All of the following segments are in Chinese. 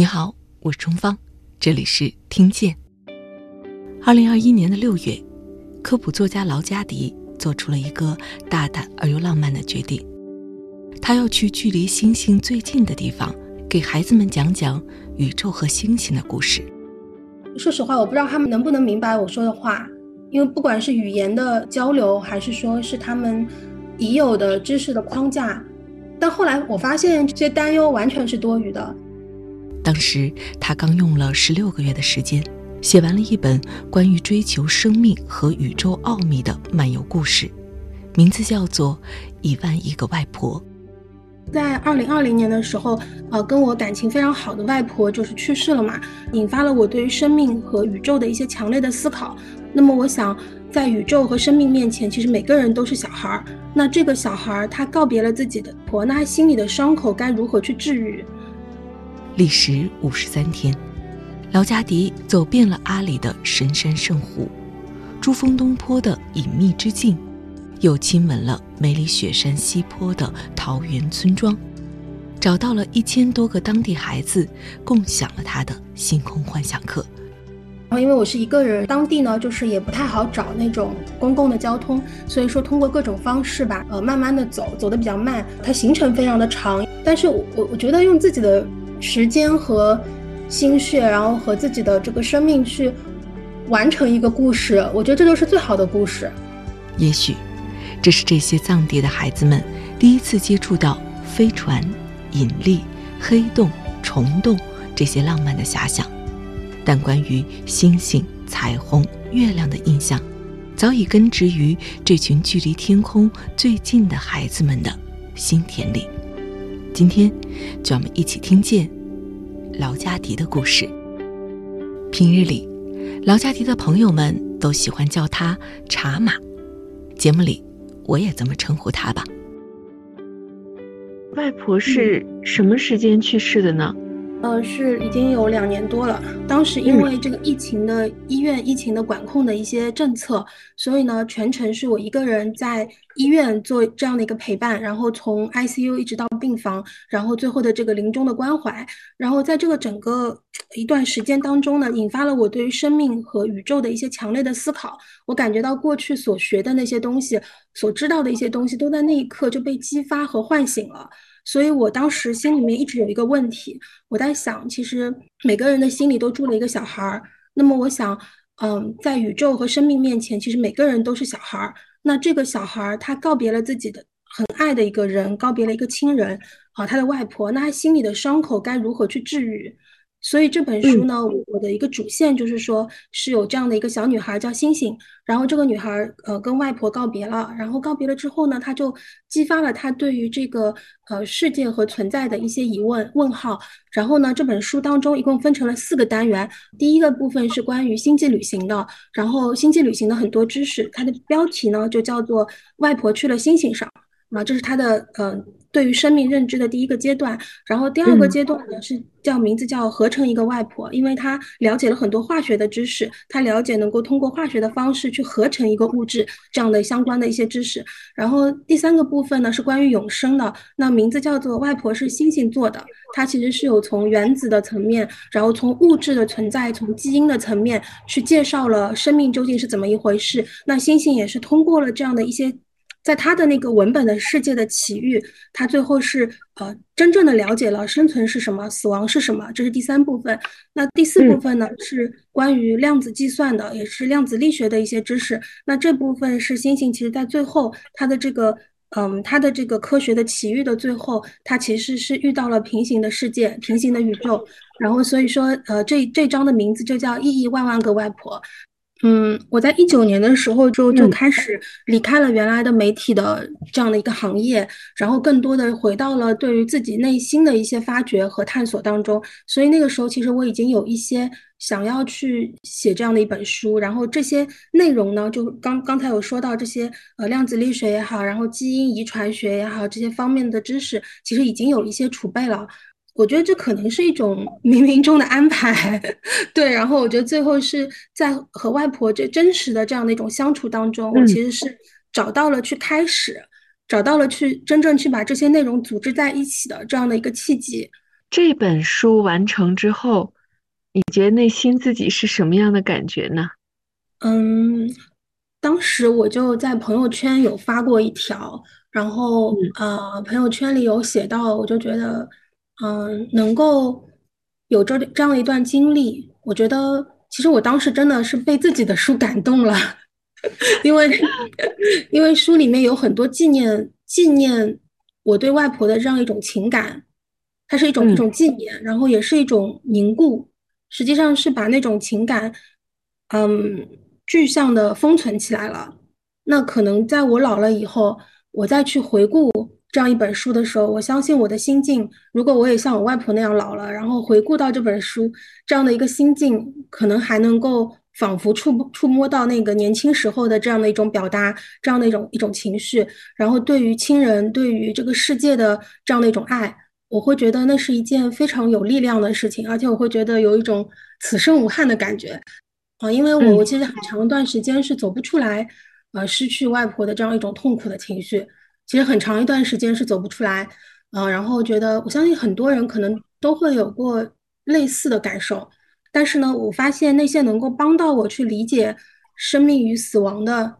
你好，我是钟芳，这里是听见。二零二一年的六月，科普作家劳加迪做出了一个大胆而又浪漫的决定，他要去距离星星最近的地方，给孩子们讲讲宇宙和星星的故事。说实话，我不知道他们能不能明白我说的话，因为不管是语言的交流，还是说是他们已有的知识的框架，但后来我发现这些担忧完全是多余的。当时他刚用了十六个月的时间，写完了一本关于追求生命和宇宙奥秘的漫游故事，名字叫做《一万亿个外婆》。在二零二零年的时候，呃，跟我感情非常好的外婆就是去世了嘛，引发了我对于生命和宇宙的一些强烈的思考。那么，我想在宇宙和生命面前，其实每个人都是小孩儿。那这个小孩儿他告别了自己的婆，那他心里的伤口该如何去治愈？历时五十三天，劳加迪走遍了阿里的神山圣湖、珠峰东坡的隐秘之境，又亲吻了梅里雪山西坡的桃源村庄，找到了一千多个当地孩子，共享了他的星空幻想课。然后，因为我是一个人，当地呢就是也不太好找那种公共的交通，所以说通过各种方式吧，呃，慢慢的走，走的比较慢，它行程非常的长，但是我我觉得用自己的。时间和心血，然后和自己的这个生命去完成一个故事，我觉得这就是最好的故事。也许这是这些藏地的孩子们第一次接触到飞船、引力、黑洞、虫洞这些浪漫的遐想，但关于星星、彩虹、月亮的印象，早已根植于这群距离天空最近的孩子们的心田里。今天，就让我们一起听见劳加迪的故事。平日里，劳加迪的朋友们都喜欢叫他“茶马”。节目里，我也这么称呼他吧。外婆是什么时间去世的呢？呃，是已经有两年多了。当时因为这个疫情的医院疫情的管控的一些政策，所以呢，全程是我一个人在医院做这样的一个陪伴，然后从 ICU 一直到病房，然后最后的这个临终的关怀。然后在这个整个一段时间当中呢，引发了我对于生命和宇宙的一些强烈的思考。我感觉到过去所学的那些东西，所知道的一些东西，都在那一刻就被激发和唤醒了。所以我当时心里面一直有一个问题，我在想，其实每个人的心里都住了一个小孩儿。那么我想，嗯，在宇宙和生命面前，其实每个人都是小孩儿。那这个小孩儿他告别了自己的很爱的一个人，告别了一个亲人，啊，他的外婆，那他心里的伤口该如何去治愈？所以这本书呢，我的一个主线就是说，是有这样的一个小女孩叫星星，然后这个女孩呃跟外婆告别了，然后告别了之后呢，她就激发了她对于这个呃世界和存在的一些疑问问号。然后呢，这本书当中一共分成了四个单元，第一个部分是关于星际旅行的，然后星际旅行的很多知识，它的标题呢就叫做《外婆去了星星上》。啊，这是他的嗯，对于生命认知的第一个阶段。然后第二个阶段呢，是叫名字叫合成一个外婆，因为她了解了很多化学的知识，她了解能够通过化学的方式去合成一个物质这样的相关的一些知识。然后第三个部分呢，是关于永生的，那名字叫做外婆是星星做的，它其实是有从原子的层面，然后从物质的存在，从基因的层面去介绍了生命究竟是怎么一回事。那星星也是通过了这样的一些。在他的那个文本的世界的奇遇，他最后是呃真正的了解了生存是什么，死亡是什么，这是第三部分。那第四部分呢是关于量子计算的，也是量子力学的一些知识。那这部分是星星，其实在最后他的这个嗯他的这个科学的奇遇的最后，他其实是遇到了平行的世界，平行的宇宙。然后所以说呃这这章的名字就叫亿亿万万个外婆。嗯，我在一九年的时候就就开始离开了原来的媒体的这样的一个行业，然后更多的回到了对于自己内心的一些发掘和探索当中。所以那个时候，其实我已经有一些想要去写这样的一本书，然后这些内容呢，就刚刚才有说到这些呃量子力学也好，然后基因遗传学也好，这些方面的知识，其实已经有一些储备了。我觉得这可能是一种冥冥中的安排，对。然后我觉得最后是在和外婆这真实的这样的一种相处当中，我其实是找到了去开始，找到了去真正去把这些内容组织在一起的这样的一个契机。这本书完成之后，你觉得内心自己是什么样的感觉呢？嗯，当时我就在朋友圈有发过一条，然后呃，朋友圈里有写到，我就觉得，嗯，能够有这这样的一段经历，我觉得其实我当时真的是被自己的书 感动了，因为 因为书里面有很多纪念纪念我对外婆的这样一种情感，它是一种一种纪念，然后也是一种凝固，实际上是把那种情感，嗯。具象的封存起来了，那可能在我老了以后，我再去回顾这样一本书的时候，我相信我的心境，如果我也像我外婆那样老了，然后回顾到这本书这样的一个心境，可能还能够仿佛触触摸到那个年轻时候的这样的一种表达，这样的一种一种情绪，然后对于亲人，对于这个世界的这样的一种爱，我会觉得那是一件非常有力量的事情，而且我会觉得有一种此生无憾的感觉。啊，因为我我其实很长一段时间是走不出来，呃，失去外婆的这样一种痛苦的情绪，其实很长一段时间是走不出来，嗯，然后觉得我相信很多人可能都会有过类似的感受，但是呢，我发现那些能够帮到我去理解生命与死亡的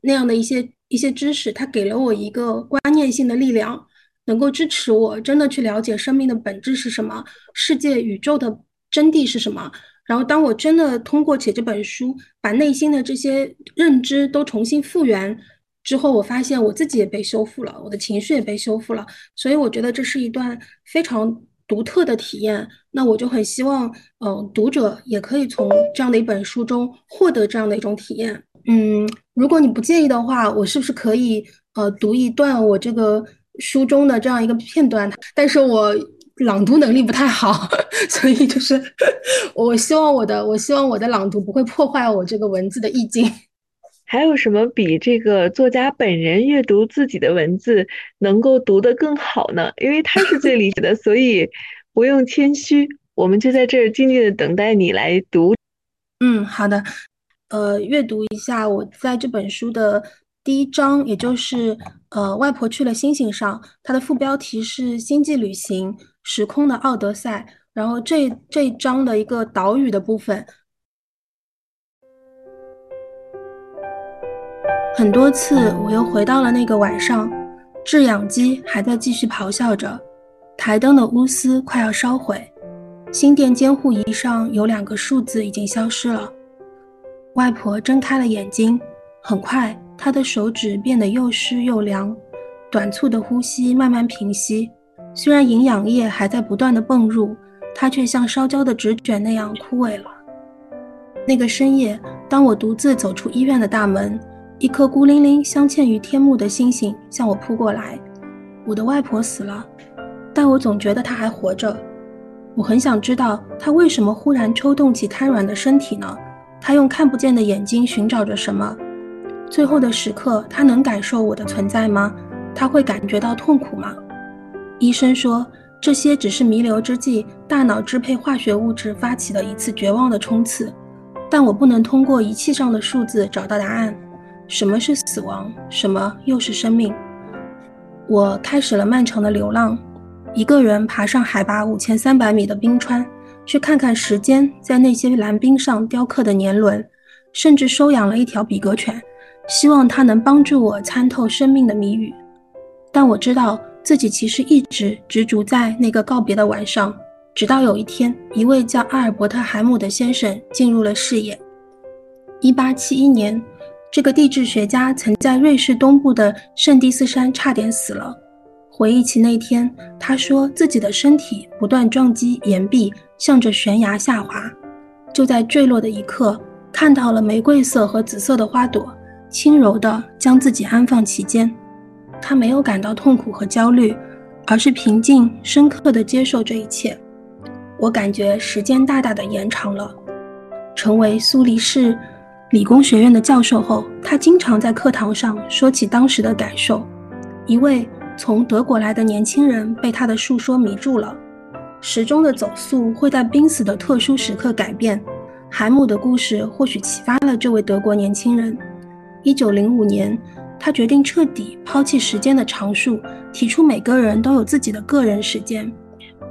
那样的一些一些知识，它给了我一个观念性的力量，能够支持我真的去了解生命的本质是什么，世界宇宙的真谛是什么。然后，当我真的通过写这本书，把内心的这些认知都重新复原之后，我发现我自己也被修复了，我的情绪也被修复了。所以，我觉得这是一段非常独特的体验。那我就很希望，嗯，读者也可以从这样的一本书中获得这样的一种体验。嗯，如果你不介意的话，我是不是可以呃读一段我这个书中的这样一个片段？但是我。朗读能力不太好，所以就是 我希望我的我希望我的朗读不会破坏我这个文字的意境。还有什么比这个作家本人阅读自己的文字能够读得更好呢？因为他是最理解的，所以不用谦虚，我们就在这儿静静的等待你来读。嗯，好的，呃，阅读一下我在这本书的。第一章，也就是呃，外婆去了星星上，它的副标题是《星际旅行：时空的奥德赛》。然后这这一章的一个岛屿的部分，很多次我又回到了那个晚上，制氧机还在继续咆哮着，台灯的钨丝快要烧毁，心电监护仪上有两个数字已经消失了。外婆睁开了眼睛，很快。她的手指变得又湿又凉，短促的呼吸慢慢平息。虽然营养液还在不断的泵入，她却像烧焦的纸卷那样枯萎了。那个深夜，当我独自走出医院的大门，一颗孤零零镶嵌于天幕的星星向我扑过来。我的外婆死了，但我总觉得她还活着。我很想知道她为什么忽然抽动起瘫软的身体呢？她用看不见的眼睛寻找着什么？最后的时刻，她能感受我的存在吗？她会感觉到痛苦吗？医生说，这些只是弥留之际大脑支配化学物质发起的一次绝望的冲刺。但我不能通过仪器上的数字找到答案。什么是死亡？什么又是生命？我开始了漫长的流浪，一个人爬上海拔五千三百米的冰川，去看看时间在那些蓝冰上雕刻的年轮，甚至收养了一条比格犬。希望它能帮助我参透生命的谜语，但我知道自己其实一直执着在那个告别的晚上。直到有一天，一位叫阿尔伯特·海姆的先生进入了视野。1871年，这个地质学家曾在瑞士东部的圣蒂斯山差点死了。回忆起那天，他说自己的身体不断撞击岩壁，向着悬崖下滑。就在坠落的一刻，看到了玫瑰色和紫色的花朵。轻柔地将自己安放其间，他没有感到痛苦和焦虑，而是平静、深刻地接受这一切。我感觉时间大大的延长了。成为苏黎世理工学院的教授后，他经常在课堂上说起当时的感受。一位从德国来的年轻人被他的述说迷住了。时钟的走速会在濒死的特殊时刻改变。海姆的故事或许启发了这位德国年轻人。一九零五年，他决定彻底抛弃时间的常数，提出每个人都有自己的个人时间。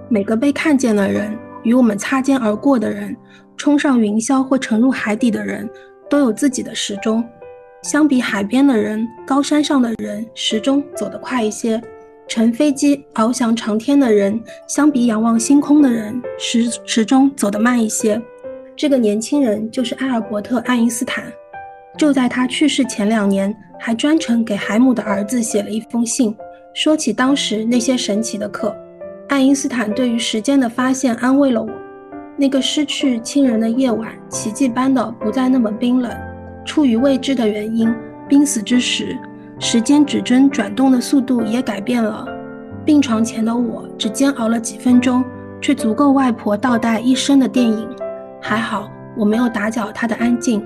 每个被看见的人，与我们擦肩而过的人，冲上云霄或沉入海底的人，都有自己的时钟。相比海边的人，高山上的人时钟走得快一些；乘飞机翱翔长天的人，相比仰望星空的人，时时钟走得慢一些。这个年轻人就是艾尔伯特·爱因斯坦。就在他去世前两年，还专程给海姆的儿子写了一封信，说起当时那些神奇的课。爱因斯坦对于时间的发现安慰了我。那个失去亲人的夜晚，奇迹般的不再那么冰冷。出于未知的原因，濒死之时，时间指针转动的速度也改变了。病床前的我只煎熬了几分钟，却足够外婆倒带一生的电影。还好我没有打搅她的安静。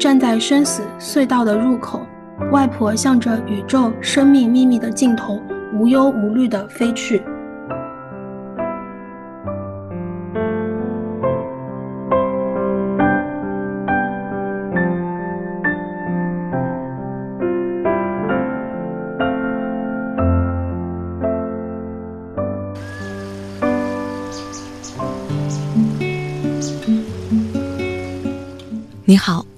站在生死隧道的入口，外婆向着宇宙生命秘密的尽头，无忧无虑地飞去。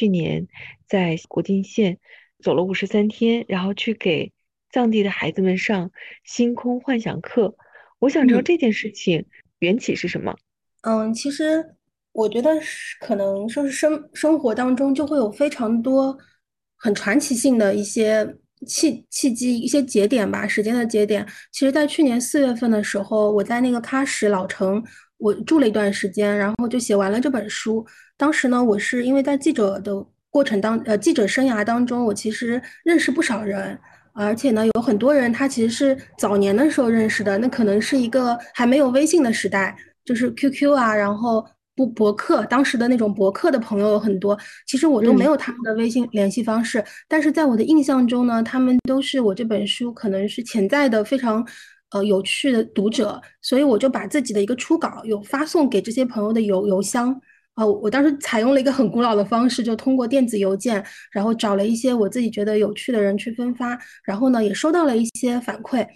去年在国境线走了五十三天，然后去给藏地的孩子们上星空幻想课。我想知道这件事情缘起是什么？嗯，其实我觉得是可能说是生生活当中就会有非常多很传奇性的一些契契机、一些节点吧，时间的节点。其实，在去年四月份的时候，我在那个喀什老城，我住了一段时间，然后就写完了这本书。当时呢，我是因为在记者的过程当，呃，记者生涯当中，我其实认识不少人，而且呢，有很多人他其实是早年的时候认识的，那可能是一个还没有微信的时代，就是 QQ 啊，然后不博客，当时的那种博客的朋友有很多，其实我都没有他们的微信联系方式，但是在我的印象中呢，他们都是我这本书可能是潜在的非常，呃，有趣的读者，所以我就把自己的一个初稿有发送给这些朋友的邮邮箱。啊，我当时采用了一个很古老的方式，就通过电子邮件，然后找了一些我自己觉得有趣的人去分发，然后呢，也收到了一些反馈。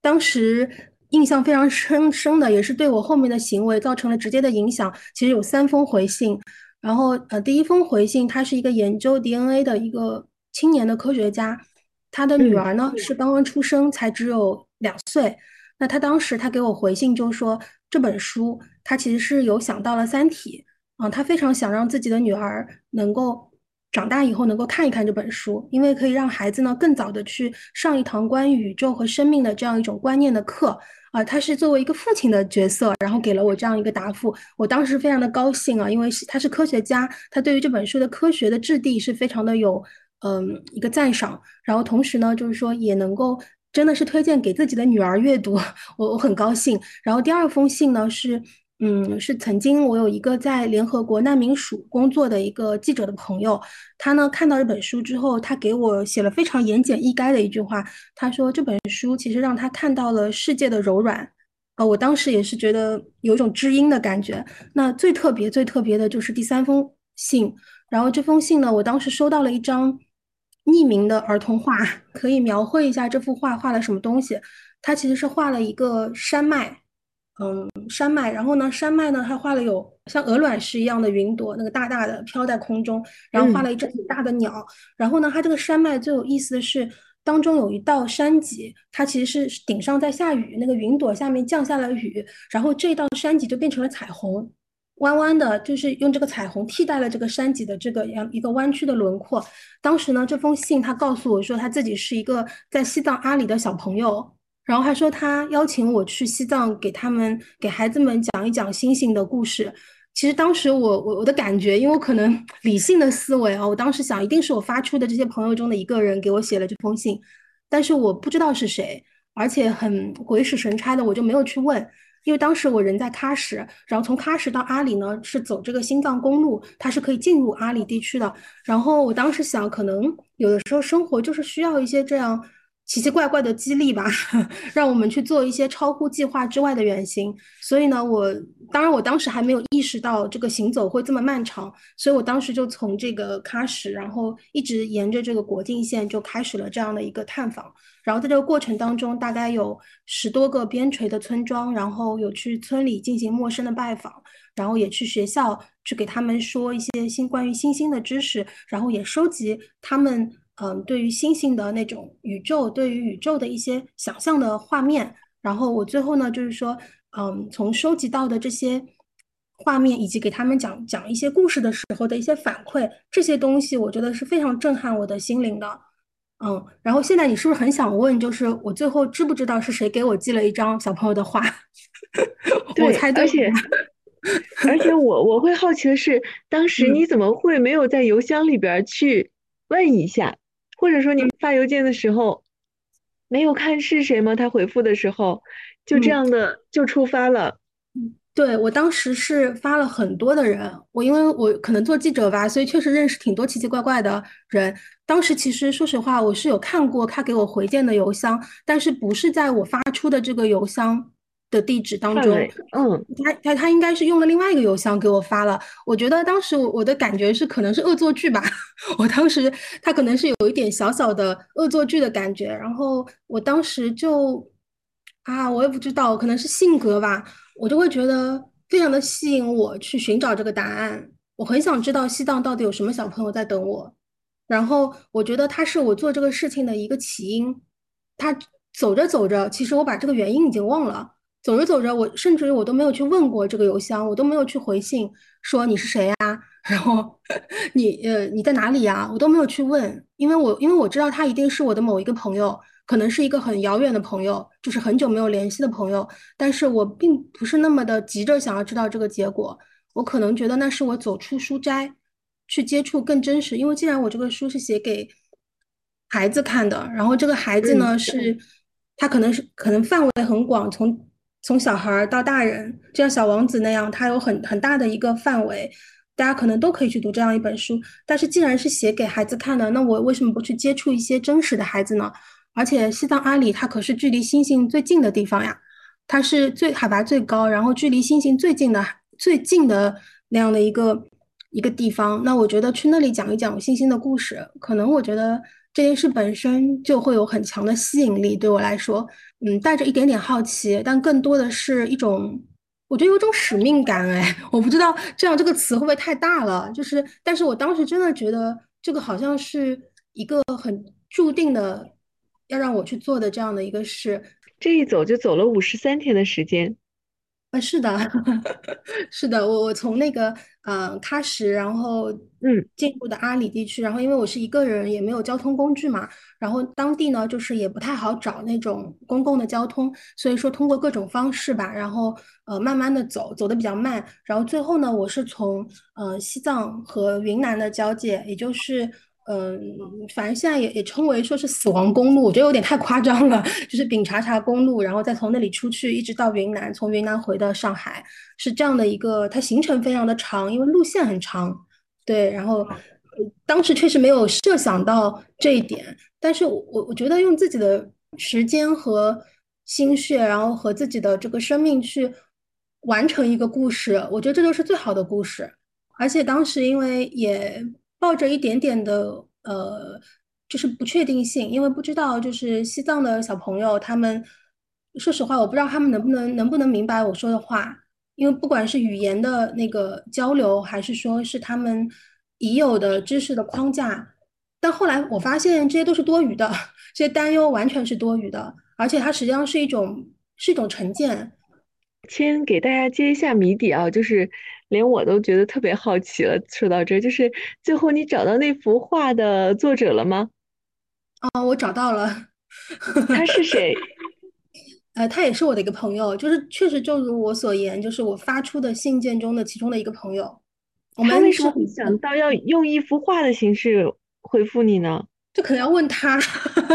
当时印象非常深深的，也是对我后面的行为造成了直接的影响。其实有三封回信，然后呃，第一封回信，他是一个研究 DNA 的一个青年的科学家，他的女儿呢是刚刚出生，才只有两岁。那他当时他给我回信就说，这本书他其实是有想到了《三体》。啊，他非常想让自己的女儿能够长大以后能够看一看这本书，因为可以让孩子呢更早的去上一堂关于宇宙和生命的这样一种观念的课。啊，他是作为一个父亲的角色，然后给了我这样一个答复。我当时非常的高兴啊，因为是他是科学家，他对于这本书的科学的质地是非常的有嗯一个赞赏。然后同时呢，就是说也能够真的是推荐给自己的女儿阅读，我我很高兴。然后第二封信呢是。嗯，是曾经我有一个在联合国难民署工作的一个记者的朋友，他呢看到这本书之后，他给我写了非常言简意赅的一句话，他说这本书其实让他看到了世界的柔软，呃，我当时也是觉得有一种知音的感觉。那最特别、最特别的就是第三封信，然后这封信呢，我当时收到了一张匿名的儿童画，可以描绘一下这幅画画了什么东西？它其实是画了一个山脉。嗯，山脉，然后呢，山脉呢，它画了有像鹅卵石一样的云朵，那个大大的飘在空中，然后画了一只很大的鸟，然后呢，它这个山脉最有意思的是，当中有一道山脊，它其实是顶上在下雨，那个云朵下面降下了雨，然后这道山脊就变成了彩虹，弯弯的，就是用这个彩虹替代了这个山脊的这个样一个弯曲的轮廓。当时呢，这封信他告诉我说，他自己是一个在西藏阿里的小朋友。然后还说他邀请我去西藏给他们给孩子们讲一讲星星的故事，其实当时我我我的感觉，因为我可能 理性的思维啊，我当时想一定是我发出的这些朋友中的一个人给我写了这封信，但是我不知道是谁，而且很鬼使神差的，我就没有去问。因为当时我人在喀什，然后从喀什到阿里呢是走这个新藏公路，它是可以进入阿里地区的。然后我当时想，可能有的时候生活就是需要一些这样。奇奇怪怪的激励吧，让我们去做一些超乎计划之外的远行。所以呢，我当然我当时还没有意识到这个行走会这么漫长，所以我当时就从这个喀什，然后一直沿着这个国境线就开始了这样的一个探访。然后在这个过程当中，大概有十多个边陲的村庄，然后有去村里进行陌生的拜访，然后也去学校去给他们说一些新关于星星的知识，然后也收集他们。嗯，对于星星的那种宇宙，对于宇宙的一些想象的画面，然后我最后呢，就是说，嗯，从收集到的这些画面，以及给他们讲讲一些故事的时候的一些反馈，这些东西，我觉得是非常震撼我的心灵的。嗯，然后现在你是不是很想问，就是我最后知不知道是谁给我寄了一张小朋友的画？我猜对。而且，而且我我会好奇的是，当时你怎么会没有在邮箱里边去问一下？或者说你发邮件的时候没有看是谁吗？他回复的时候就这样的就触发了。对我当时是发了很多的人，我因为我可能做记者吧，所以确实认识挺多奇奇怪怪的人。当时其实说实话，我是有看过他给我回件的邮箱，但是不是在我发出的这个邮箱。的地址当中，嗯，他他他应该是用了另外一个邮箱给我发了。我觉得当时我我的感觉是可能是恶作剧吧。我当时他可能是有一点小小的恶作剧的感觉。然后我当时就啊，我也不知道，可能是性格吧，我就会觉得非常的吸引我去寻找这个答案。我很想知道西藏到底有什么小朋友在等我。然后我觉得他是我做这个事情的一个起因。他走着走着，其实我把这个原因已经忘了。走着走着，我甚至于我都没有去问过这个邮箱，我都没有去回信说你是谁呀，然后 你呃你在哪里呀，我都没有去问，因为我因为我知道他一定是我的某一个朋友，可能是一个很遥远的朋友，就是很久没有联系的朋友，但是我并不是那么的急着想要知道这个结果，我可能觉得那是我走出书斋，去接触更真实，因为既然我这个书是写给孩子看的，然后这个孩子呢是，他可能是可能范围很广，从。从小孩到大人，就像小王子那样，他有很很大的一个范围，大家可能都可以去读这样一本书。但是既然是写给孩子看的，那我为什么不去接触一些真实的孩子呢？而且西藏阿里它可是距离星星最近的地方呀，它是最海拔最高，然后距离星星最近的最近的那样的一个一个地方。那我觉得去那里讲一讲星星的故事，可能我觉得。这件事本身就会有很强的吸引力，对我来说，嗯，带着一点点好奇，但更多的是一种，我觉得有种使命感。哎，我不知道这样这个词会不会太大了，就是，但是我当时真的觉得这个好像是一个很注定的要让我去做的这样的一个事。这一走就走了五十三天的时间。啊，是的，是的，我我从那个呃喀什，然后嗯进入的阿里地区，然后因为我是一个人，也没有交通工具嘛，然后当地呢就是也不太好找那种公共的交通，所以说通过各种方式吧，然后呃慢慢的走，走的比较慢，然后最后呢，我是从呃西藏和云南的交界，也就是。嗯，反正现在也也称为说是死亡公路，我觉得有点太夸张了。就是丙察察公路，然后再从那里出去，一直到云南，从云南回到上海，是这样的一个，它行程非常的长，因为路线很长。对，然后当时确实没有设想到这一点，但是我我觉得用自己的时间和心血，然后和自己的这个生命去完成一个故事，我觉得这就是最好的故事。而且当时因为也。抱着一点点的呃，就是不确定性，因为不知道就是西藏的小朋友，他们说实话，我不知道他们能不能能不能明白我说的话，因为不管是语言的那个交流，还是说是他们已有的知识的框架，但后来我发现这些都是多余的，这些担忧完全是多余的，而且它实际上是一种是一种成见。先给大家揭一下谜底啊，就是。连我都觉得特别好奇了。说到这，就是最后你找到那幅画的作者了吗？啊，我找到了。他是谁？呃，他也是我的一个朋友，就是确实就如我所言，就是我发出的信件中的其中的一个朋友。我们为什么会想到要用一幅画的形式回复你呢？这可能要问他。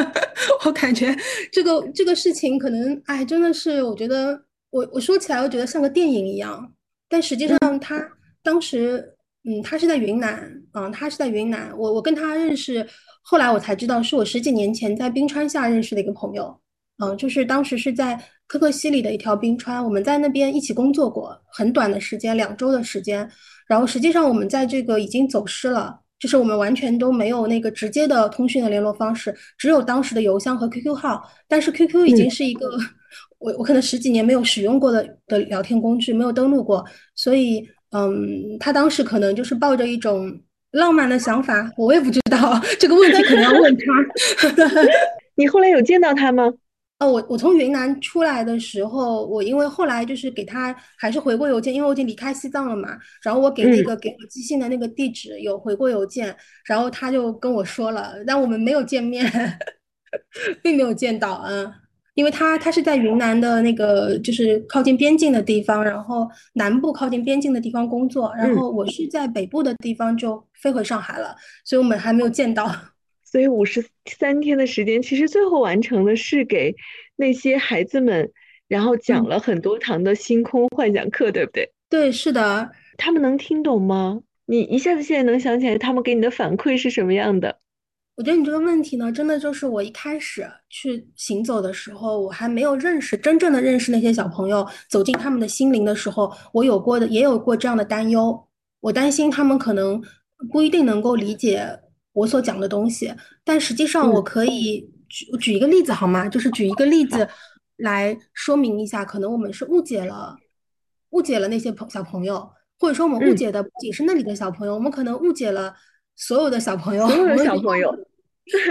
我感觉这个这个事情可能，哎，真的是，我觉得我我说起来，我觉得像个电影一样，但实际上他当时，嗯，他是在云南，嗯，他是在云南，我我跟他认识，后来我才知道，是我十几年前在冰川下认识的一个朋友。嗯，就是当时是在可可西里的一条冰川，我们在那边一起工作过，很短的时间，两周的时间。然后实际上我们在这个已经走失了，就是我们完全都没有那个直接的通讯的联络方式，只有当时的邮箱和 QQ 号。但是 QQ 已经是一个我我可能十几年没有使用过的的聊天工具，没有登录过，所以嗯，他当时可能就是抱着一种浪漫的想法，我也不知道这个问题可能要问他。你后来有见到他吗？哦，我我从云南出来的时候，我因为后来就是给他还是回过邮件，因为我已经离开西藏了嘛。然后我给那个给我寄信的那个地址有回过邮件，然后他就跟我说了，但我们没有见面，并没有见到，嗯，因为他他是在云南的那个就是靠近边境的地方，然后南部靠近边境的地方工作，然后我是在北部的地方就飞回上海了，所以我们还没有见到。所以五十三天的时间，其实最后完成的是给那些孩子们，然后讲了很多堂的星空幻想课，对不对？对，是的。他们能听懂吗？你一下子现在能想起来他们给你的反馈是什么样的？我觉得你这个问题呢，真的就是我一开始去行走的时候，我还没有认识真正的认识那些小朋友，走进他们的心灵的时候，我有过的也有过这样的担忧。我担心他们可能不一定能够理解。我所讲的东西，但实际上我可以举举一个例子好吗？就是举一个例子来说明一下，可能我们是误解了误解了那些朋小朋友，或者说我们误解的不仅是那里的小朋友，我们可能误解了所有的小朋友。所有的小朋友，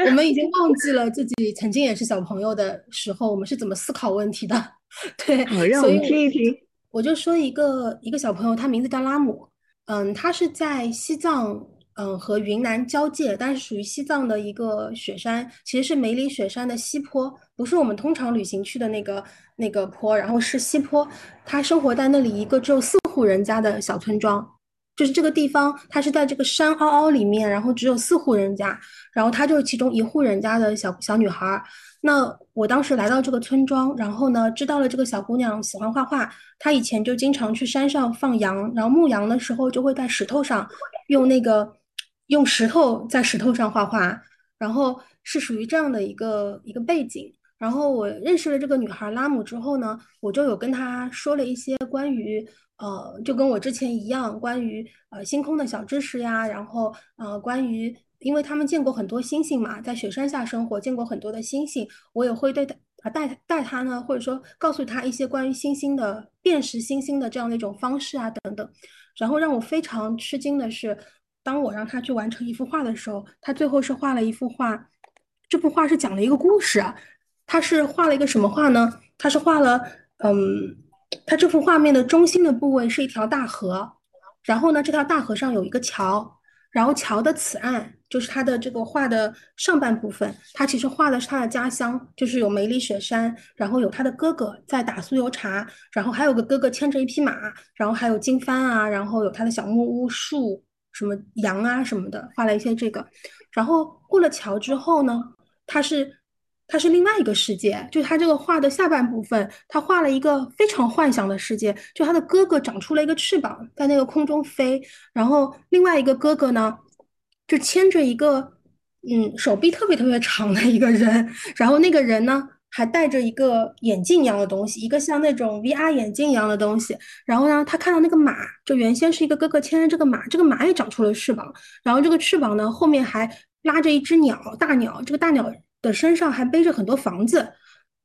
我们已经忘记了自己曾经也是小朋友的时候，我们是怎么思考问题的。对，好，让我们听一听。我就说一个一个小朋友，他名字叫拉姆，嗯，他是在西藏。嗯，和云南交界，但是属于西藏的一个雪山，其实是梅里雪山的西坡，不是我们通常旅行去的那个那个坡，然后是西坡。他生活在那里一个只有四户人家的小村庄，就是这个地方，它是在这个山凹凹里面，然后只有四户人家，然后她就是其中一户人家的小小女孩。那我当时来到这个村庄，然后呢，知道了这个小姑娘喜欢画画，她以前就经常去山上放羊，然后牧羊的时候就会在石头上用那个。用石头在石头上画画，然后是属于这样的一个一个背景。然后我认识了这个女孩拉姆之后呢，我就有跟她说了一些关于呃，就跟我之前一样，关于呃星空的小知识呀。然后呃，关于因为他们见过很多星星嘛，在雪山下生活，见过很多的星星，我也会对他带带他呢，或者说告诉他一些关于星星的辨识星星的这样的一种方式啊等等。然后让我非常吃惊的是。当我让他去完成一幅画的时候，他最后是画了一幅画。这幅画是讲了一个故事啊。他是画了一个什么画呢？他是画了，嗯，他这幅画面的中心的部位是一条大河，然后呢，这条大河上有一个桥，然后桥的此岸就是他的这个画的上半部分。他其实画的是他的家乡，就是有梅里雪山，然后有他的哥哥在打酥油茶，然后还有个哥哥牵着一匹马，然后还有经幡啊，然后有他的小木屋树。什么羊啊什么的，画了一些这个，然后过了桥之后呢，它是它是另外一个世界，就他这个画的下半部分，他画了一个非常幻想的世界，就他的哥哥长出了一个翅膀，在那个空中飞，然后另外一个哥哥呢，就牵着一个嗯手臂特别特别长的一个人，然后那个人呢。还戴着一个眼镜一样的东西，一个像那种 VR 眼镜一样的东西。然后呢，他看到那个马，就原先是一个哥哥牵着这个马，这个马也长出了翅膀。然后这个翅膀呢，后面还拉着一只鸟，大鸟。这个大鸟的身上还背着很多房子。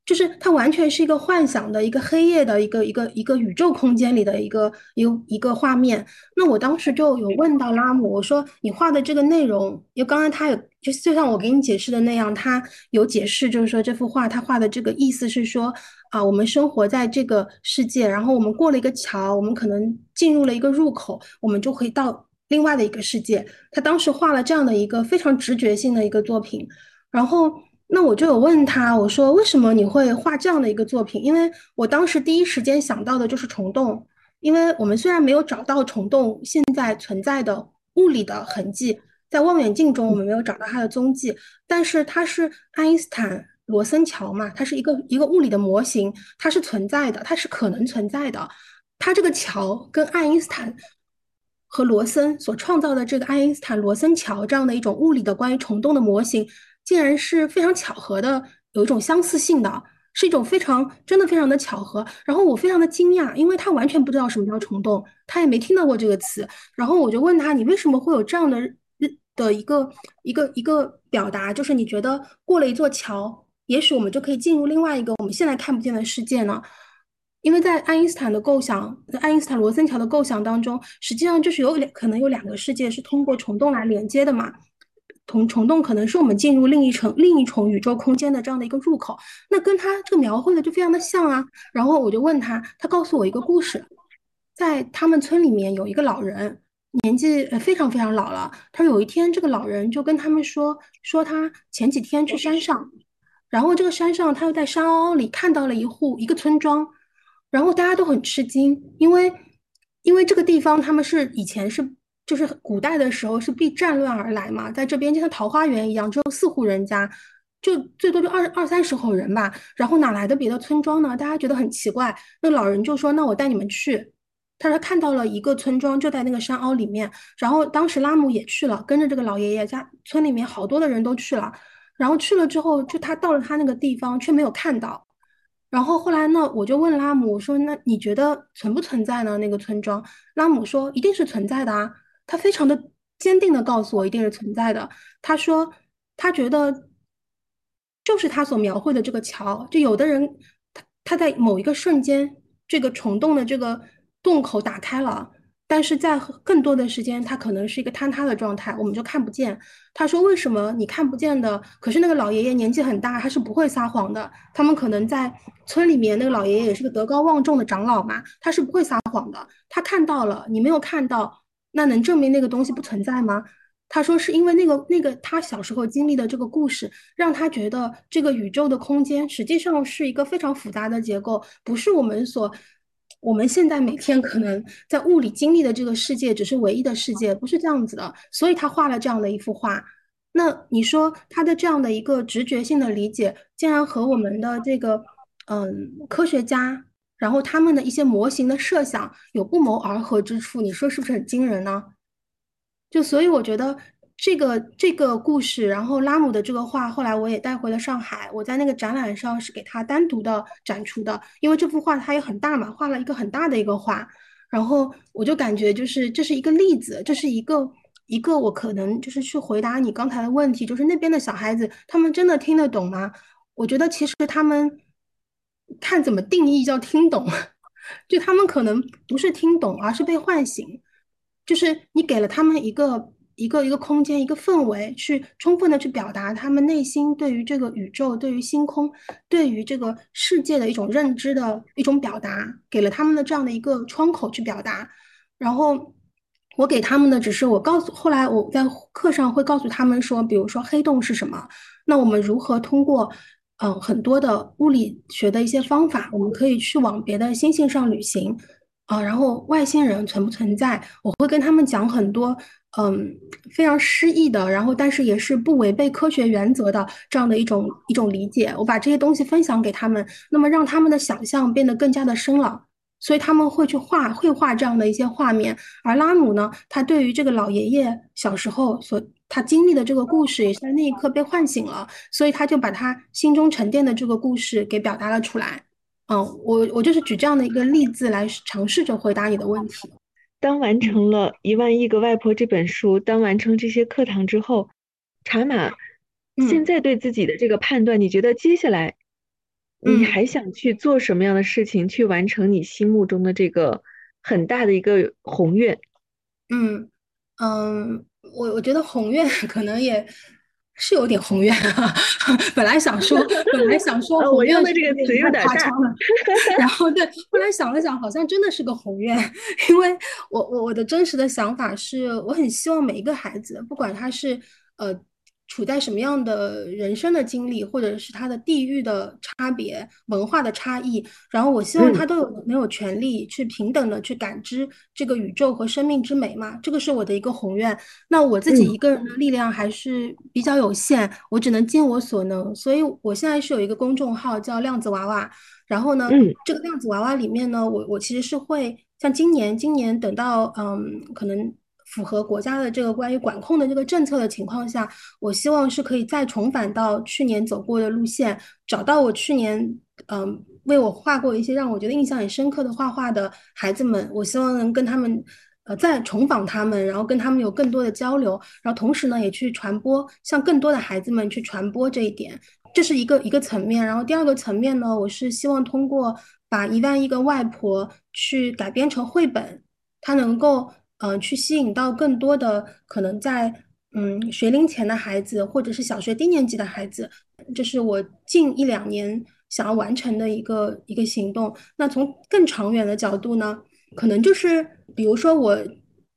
就是它完全是一个幻想的一个黑夜的一个一个一个宇宙空间里的一个一个一个画面。那我当时就有问到拉姆，我说你画的这个内容，因为刚刚他有就就像我给你解释的那样，他有解释，就是说这幅画他画的这个意思是说啊，我们生活在这个世界，然后我们过了一个桥，我们可能进入了一个入口，我们就可以到另外的一个世界。他当时画了这样的一个非常直觉性的一个作品，然后。那我就有问他，我说为什么你会画这样的一个作品？因为我当时第一时间想到的就是虫洞，因为我们虽然没有找到虫洞现在存在的物理的痕迹，在望远镜中我们没有找到它的踪迹，但是它是爱因斯坦罗森桥嘛，它是一个一个物理的模型，它是存在的，它是可能存在的。它这个桥跟爱因斯坦和罗森所创造的这个爱因斯坦罗森桥这样的一种物理的关于虫洞的模型。竟然是非常巧合的，有一种相似性的，是一种非常真的非常的巧合。然后我非常的惊讶，因为他完全不知道什么叫虫洞，他也没听到过这个词。然后我就问他，你为什么会有这样的的一个一个一个表达？就是你觉得过了一座桥，也许我们就可以进入另外一个我们现在看不见的世界呢？因为在爱因斯坦的构想，爱因斯坦罗森桥的构想当中，实际上就是有两可能有两个世界是通过虫洞来连接的嘛。虫虫洞可能是我们进入另一层另一重宇宙空间的这样的一个入口，那跟他这个描绘的就非常的像啊。然后我就问他，他告诉我一个故事，在他们村里面有一个老人，年纪非常非常老了。他有一天，这个老人就跟他们说，说他前几天去山上，然后这个山上他又在山凹里看到了一户一个村庄，然后大家都很吃惊，因为因为这个地方他们是以前是。就是古代的时候是避战乱而来嘛，在这边就像桃花源一样，只有四户人家，就最多就二二三十口人吧。然后哪来的别的村庄呢？大家觉得很奇怪。那老人就说：“那我带你们去。”他说看到了一个村庄就在那个山凹里面。然后当时拉姆也去了，跟着这个老爷爷家村里面好多的人都去了。然后去了之后，就他到了他那个地方却没有看到。然后后来呢，我就问拉姆我说：“那你觉得存不存在呢？那个村庄？”拉姆说：“一定是存在的啊。”他非常的坚定的告诉我，一定是存在的。他说，他觉得就是他所描绘的这个桥。就有的人，他他在某一个瞬间，这个虫洞的这个洞口打开了，但是在更多的时间，它可能是一个坍塌的状态，我们就看不见。他说，为什么你看不见的？可是那个老爷爷年纪很大，他是不会撒谎的。他们可能在村里面，那个老爷爷也是个德高望重的长老嘛，他是不会撒谎的。他看到了，你没有看到。那能证明那个东西不存在吗？他说是因为那个那个他小时候经历的这个故事，让他觉得这个宇宙的空间实际上是一个非常复杂的结构，不是我们所我们现在每天可能在物理经历的这个世界只是唯一的世界，不是这样子的。所以他画了这样的一幅画。那你说他的这样的一个直觉性的理解，竟然和我们的这个嗯科学家。然后他们的一些模型的设想有不谋而合之处，你说是不是很惊人呢？就所以我觉得这个这个故事，然后拉姆的这个画，后来我也带回了上海，我在那个展览上是给他单独的展出的，因为这幅画它也很大嘛，画了一个很大的一个画，然后我就感觉就是这是一个例子，这是一个一个我可能就是去回答你刚才的问题，就是那边的小孩子他们真的听得懂吗？我觉得其实他们。看怎么定义叫听懂，就他们可能不是听懂，而是被唤醒。就是你给了他们一个一个一个空间，一个氛围，去充分的去表达他们内心对于这个宇宙、对于星空、对于这个世界的一种认知的一种表达，给了他们的这样的一个窗口去表达。然后我给他们的只是我告诉，后来我在课上会告诉他们说，比如说黑洞是什么，那我们如何通过。嗯，很多的物理学的一些方法，我们可以去往别的星星上旅行啊。然后外星人存不存在？我会跟他们讲很多，嗯，非常诗意的，然后但是也是不违背科学原则的这样的一种一种理解。我把这些东西分享给他们，那么让他们的想象变得更加的深了，所以他们会去画绘画这样的一些画面。而拉姆呢，他对于这个老爷爷小时候所。他经历的这个故事也是在那一刻被唤醒了，所以他就把他心中沉淀的这个故事给表达了出来。嗯，我我就是举这样的一个例子来尝试着回答你的问题。当完成了《一万亿个外婆》这本书，当完成这些课堂之后，查马现在对自己的这个判断，你觉得接下来你还想去做什么样的事情，去完成你心目中的这个很大的一个宏愿？嗯嗯。我我觉得宏愿 可能也是有点宏愿啊，本来想说，本来想说宏愿的这个词有点夸张了，然后对，后来想了想，好像真的是个宏愿，因为我我我的真实的想法是，我很希望每一个孩子，不管他是呃处在什么样的人生的经历，或者是他的地域的差别、文化的差异，然后我希望他都有没有权利去平等的去感知这个宇宙和生命之美嘛？这个是我的一个宏愿。那我自己一个人的力量还是比较有限，我只能尽我所能。所以我现在是有一个公众号叫量子娃娃，然后呢，这个量子娃娃里面呢，我我其实是会像今年，今年等到嗯，可能。符合国家的这个关于管控的这个政策的情况下，我希望是可以再重返到去年走过的路线，找到我去年嗯为我画过一些让我觉得印象很深刻的画画的孩子们，我希望能跟他们呃再重访他们，然后跟他们有更多的交流，然后同时呢也去传播，向更多的孩子们去传播这一点，这是一个一个层面。然后第二个层面呢，我是希望通过把一万亿个外婆去改编成绘本，它能够。嗯，去吸引到更多的可能在嗯学龄前的孩子，或者是小学低年级的孩子，这是我近一两年想要完成的一个一个行动。那从更长远的角度呢，可能就是比如说我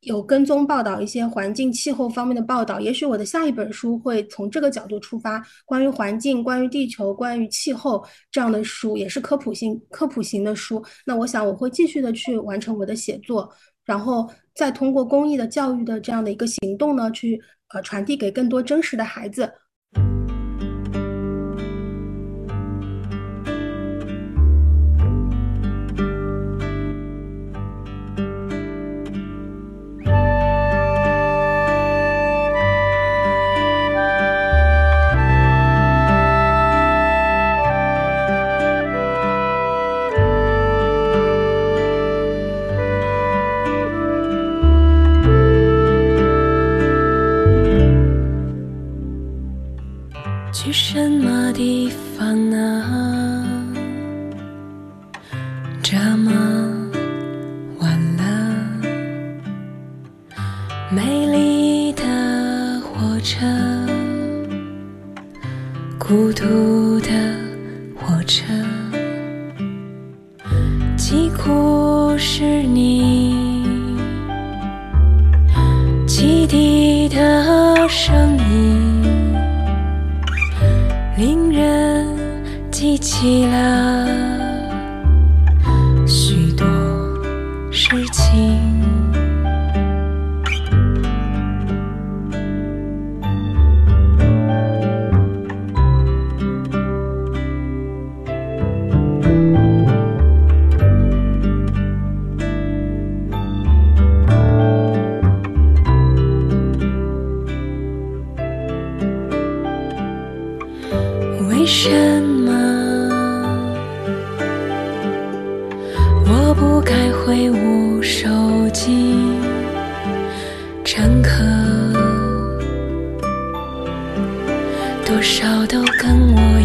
有跟踪报道一些环境气候方面的报道，也许我的下一本书会从这个角度出发，关于环境、关于地球、关于气候这样的书，也是科普性科普型的书。那我想我会继续的去完成我的写作。然后再通过公益的教育的这样的一个行动呢，去呃传递给更多真实的孩子。身为什么？我不该挥舞手机乘客。多少都跟我有